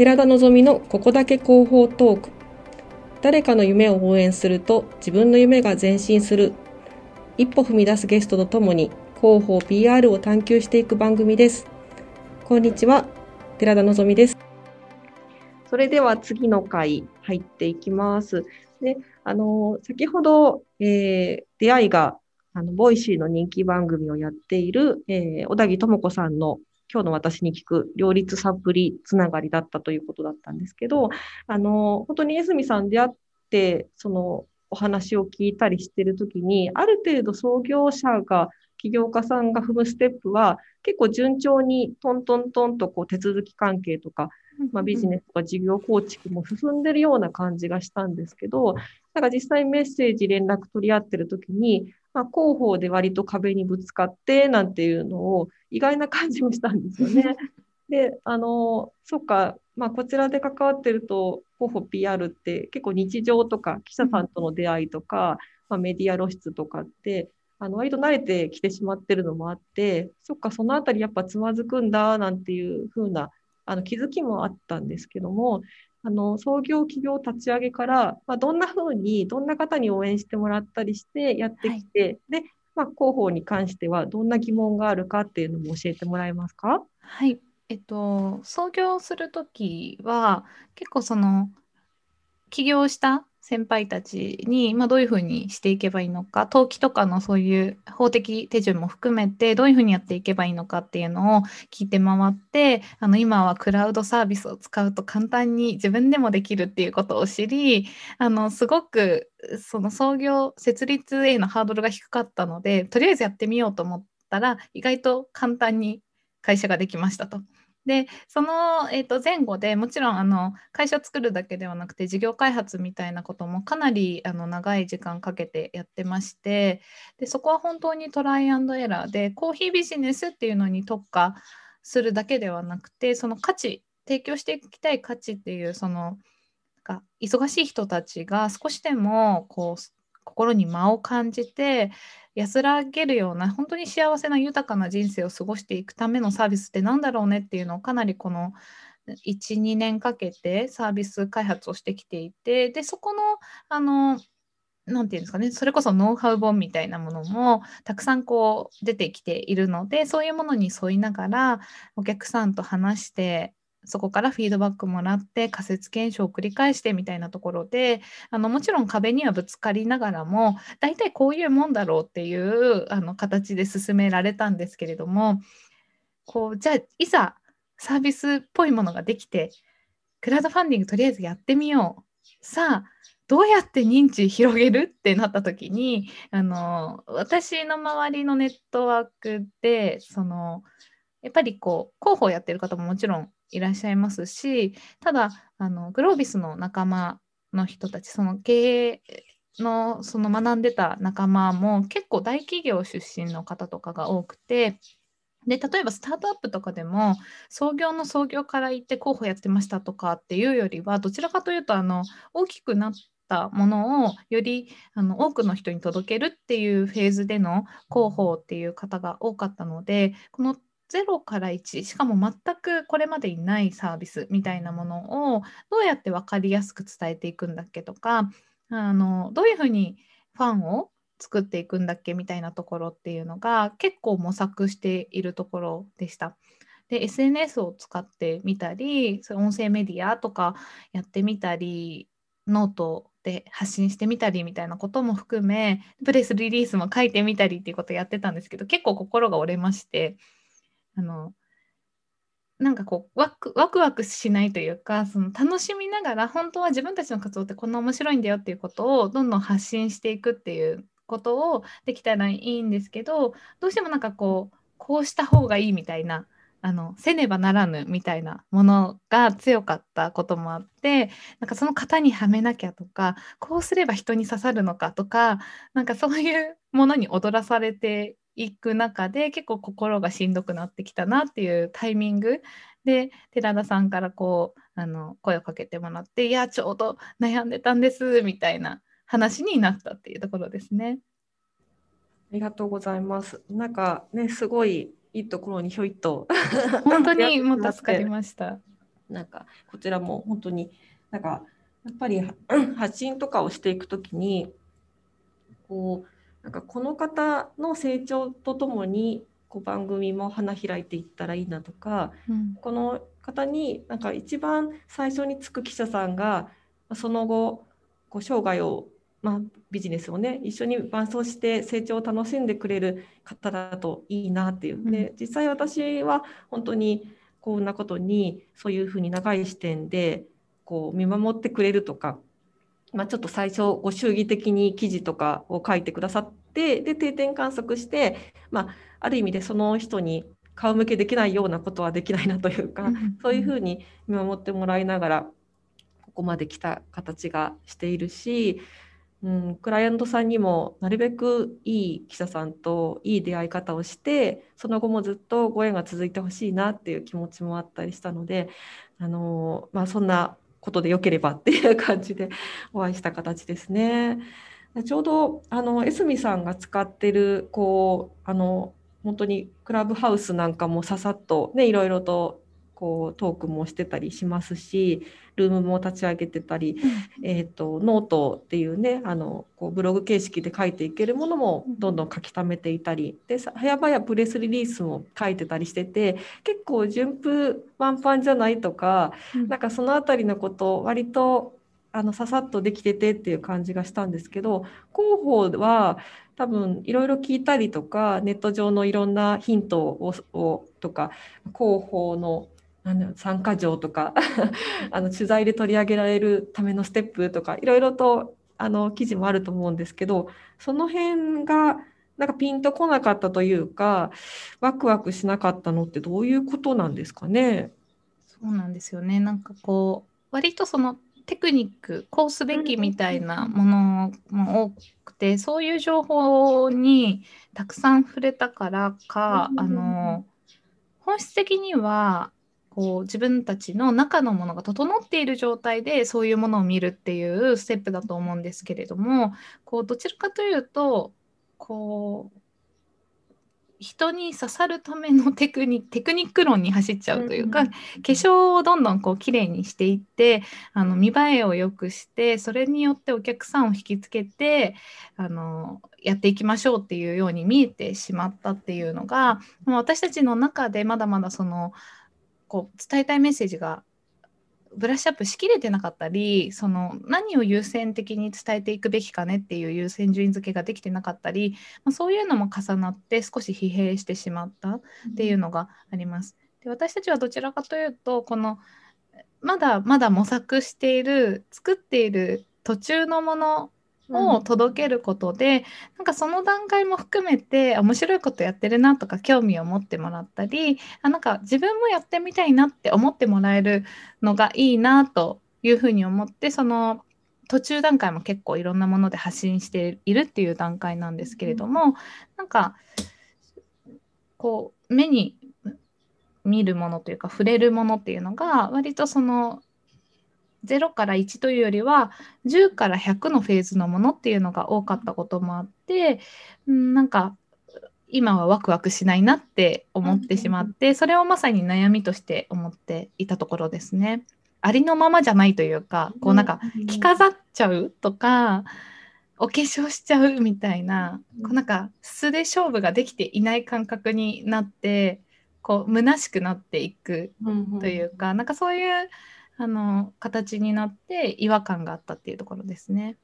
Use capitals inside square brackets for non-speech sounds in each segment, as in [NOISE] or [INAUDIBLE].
寺田望のここだけ広報トーク。誰かの夢を応援すると自分の夢が前進する。一歩踏み出すゲストとともに広報 PR を探求していく番組です。こんにちは寺田望です。それでは次の回入っていきます。であの先ほど、えー、出会いがあの Voicy の人気番組をやっている、えー、小田木智子さんの今日の私に聞く両立サプリつながりだったということだったんですけど、あの、本当に江住さん出会って、そのお話を聞いたりしてるときに、ある程度創業者が、起業家さんが踏むステップは、結構順調にトントントンとこう手続き関係とか、まあ、ビジネスとか事業構築も進んでるような感じがしたんですけど、なんか実際メッセージ連絡取り合ってるときに、まあ、広報で割と壁にぶつかってなんていうのを意外な感じもしたんですよね。[LAUGHS] で、あの、そっか、まあ、こちらで関わってると、広報 PR って結構日常とか記者さんとの出会いとか、まあ、メディア露出とかって、あの割と慣れてきてしまってるのもあって、そっか、そのあたりやっぱつまずくんだなんていう風なあの気づきもあったんですけども、あの創業企業立ち上げから、まあ、どんなふうにどんな方に応援してもらったりしてやってきて、はい、で、まあ、広報に関してはどんな疑問があるかっていうのも教えてもらえますか？はい。えっと、創業する時は結構その起業した先輩たちに、まあ、どういうふうにしていけばいいのか登記とかのそういう法的手順も含めてどういうふうにやっていけばいいのかっていうのを聞いて回ってあの今はクラウドサービスを使うと簡単に自分でもできるっていうことを知りあのすごくその創業設立へのハードルが低かったのでとりあえずやってみようと思ったら意外と簡単に会社ができましたと。でその、えー、と前後でもちろんあの会社作るだけではなくて事業開発みたいなこともかなりあの長い時間かけてやってましてでそこは本当にトライアンドエラーでコーヒービジネスっていうのに特化するだけではなくてその価値提供していきたい価値っていうその忙しい人たちが少しでもこう心に間を感じて安らげるような本当に幸せな豊かな人生を過ごしていくためのサービスって何だろうねっていうのをかなりこの12年かけてサービス開発をしてきていてでそこのあのなんていうんですかね、それこそノウハウ本みたいなものもたくさんこう出てきているので、そういうものに沿いながらお客さんと話してそこからフィードバックもらって仮説検証を繰り返してみたいなところであのもちろん壁にはぶつかりながらも大体こういうもんだろうっていうあの形で進められたんですけれどもこうじゃあいざサービスっぽいものができてクラウドファンディングとりあえずやってみよう。さあどうやって認知広げるってなった時にあの私の周りのネットワークでそのやっぱりこう広報やってる方ももちろんいらっしゃいますし、ただ、あのグロービスの仲間の人たち、その経営のその学んでた仲間も結構大企業出身の方とかが多くて、で例えばスタートアップとかでも創業の創業から行って候補やってましたとかっていうよりはどちらかというとあの大きくなったものをよりあの多くの人に届けるっていうフェーズでの広報っていう方が多かったのでこの0から1しかも全くこれまでにないサービスみたいなものをどうやって分かりやすく伝えていくんだっけとかあのどういうふうにファンを作っていくんだっけみたいなところっていうのが結構模索しているところでした。で SNS を使ってみたり音声メディアとかやってみたりノートで発信してみたりみたいなことも含めプレスリリースも書いてみたりっていうことやってたんですけど結構心が折れましてあのなんかこうワクワクワクしないというかその楽しみながら本当は自分たちの活動ってこんな面白いんだよっていうことをどんどん発信していくっていうことをできたらいいんですけどどうしてもなんかこうこうした方がいいみたいなあのせねばならぬみたいなものが強かったこともあってなんかその型にはめなきゃとかこうすれば人に刺さるのかとかなんかそういうものに踊らされていく中で結構心がしんどくなってきたなっていうタイミングで寺田さんからこうあの声をかけてもらって「いやちょうど悩んでたんです」みたいな話になったっていうところですね。ありがとうございます。なんかねすごいいいところにひょいっと [LAUGHS] 本当に [LAUGHS] もう助かりました。なんかこちらも本当になんかやっぱり発信とかをしていくときにこうなんかこの方の成長とともにこう番組も花開いていったらいいなとか、うん、この方になんか一番最初につく記者さんがその後こう生涯を、まあ、ビジネスをね一緒に伴走して成長を楽しんでくれる方だといいなっていう、で実際私は本当にこんなことにそういうふうに長い視点でこう見守ってくれるとか、まあ、ちょっと最初ご祝儀的に記事とかを書いてくださってで定点観測して、まあ、ある意味でその人に顔向けできないようなことはできないなというか、そういうふうに見守ってもらいながらここまで来た形がしているし、うん、クライアントさんにもなるべくいい記者さんといい出会い方をしてその後もずっとご縁が続いてほしいなっていう気持ちもあったりしたので、あのまあ、そんなことでよければっていう感じで [LAUGHS] お会いした形ですね。ちょうどあのエスミさんが使ってるこうあの本当にクラブハウスなんかもささっとねいろいろとこうトークもしてたりしますしルームも立ち上げてたり、うん、えーと、ノートっていうねあのこうブログ形式で書いていけるものもどんどん書き溜めていたりで早々プレスリリースも書いてたりしてて結構順風満帆じゃないとか、うん、なんかその辺りのこと割とあのささっとできててっていう感じがしたんですけど広報は多分いろいろ聞いたりとかネット上のいろんなヒントををとか広報の参加条とか [LAUGHS] あの取材で取り上げられるためのステップとかいろいろとあの記事もあると思うんですけどその辺がなんかピンとこなかったというかワクワクしなかったのってどういうことなんですかね？そうなんですよね。なんかこう割とそのテクニックこうすべきみたいなものも多くてそういう情報にたくさん触れたからか、あの本質的にはこう自分たちの中のものが整っている状態でそういうものを見るっていうステップだと思うんですけれどもこうどちらかというとこう人に刺さるための [LAUGHS] テクニテクニック論に走っちゃうというか、うん、化粧をどんどんこう綺麗にしていってあの見栄えを良くしてそれによってお客さんを引きつけてあのやっていきましょうっていうように見えてしまったっていうのが私たちの中でまだまだそのこう伝えたいメッセージがブラッシュアップしきれてなかったりその何を優先的に伝えていくべきかねっていう優先順位付けができてなかったり、まあ、そういうのも重なって少し疲弊してしまったっていうのがあります。で私たちはどちらかというとこのまだまだ模索している作っている途中のものを届けることで、うん、なんかその段階も含めて面白いことやってるなとか興味を持ってもらったりあなんか自分もやってみたいなって思ってもらえるのがいいなというふうに思ってその途中段階も結構いろんなもので発信しているっていう段階なんですけれども、うん、なんかこう目に見るものというか触れるものっていうのが割とその0から1というよりは10から100のフェーズのものっていうのが多かったこともあって、うん、なんか今はワクワクしないなって思ってしまって、それをまさに悩みとして思っていたところですね。ありのままじゃないというかこうなんか着飾っちゃうとかお化粧しちゃうみたいなこうなんか素で勝負ができていない感覚になってこう虚しくなっていくというか、なんかそういうあの形になって違和感があったっていうところですね。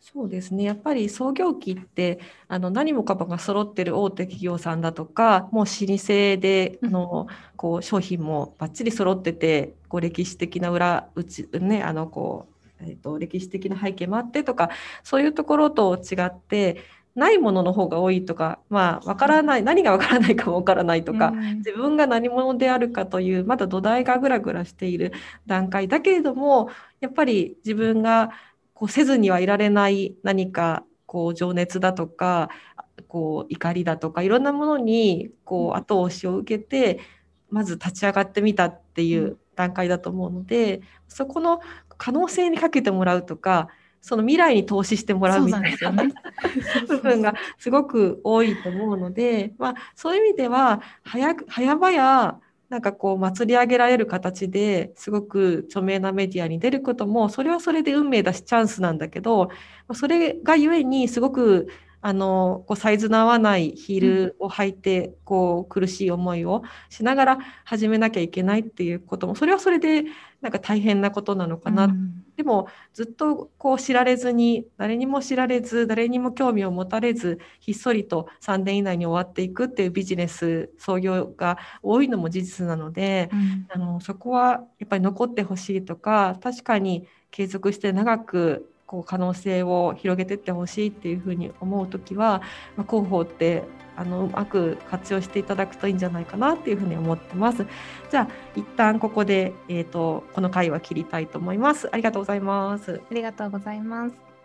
そうですねやっぱり創業期ってあの何もかもが揃ってる大手企業さんだとかもう老舗でのこう商品もばっちり揃っててこう歴史的な裏うちねあのこう、えーと歴史的な背景もあってとかそういうところと違ってないものの方が多いとか、まあ、わからない、何がわからないかもわからないとか、うん、自分が何者であるかという、まだ土台がぐらぐらしている段階だけれども、やっぱり自分がこうせずにはいられない何か、こう、情熱だとか、こう、怒りだとか、いろんなものに、こう、後押しを受けて、まず立ち上がってみたっていう段階だと思うので、そこの可能性にかけてもらうとか、その未来に投資してもらうみたいな、[LAUGHS] ね、部分がすごく多いと思うので、まあ、そういう意味では早く早々なんかこう祭り上げられる形ですごく著名なメディアに出ることもそれはそれで運命だしチャンスなんだけどそれがゆえにすごくあのこうサイズの合わないヒールを履いて、こう苦しい思いをしながら始めなきゃいけないっていうこともそれはそれでなんか大変なことなのかな、うん、でもずっとこう知られずに誰にも知られず誰にも興味を持たれずひっそりと3年以内に終わっていくっていうビジネス創業が多いのも事実なので、うん、あのそこはやっぱり残ってほしいとか確かに継続して長くこう可能性を広げていってほしいっていうふうに思う時は、まあ、広報ってあのうまく活用していただくといいんじゃないかなっていうふうに思ってます。じゃあ一旦ここで、えーと、この回は切りたいと思います。ありがとうございます。ありがとうございます。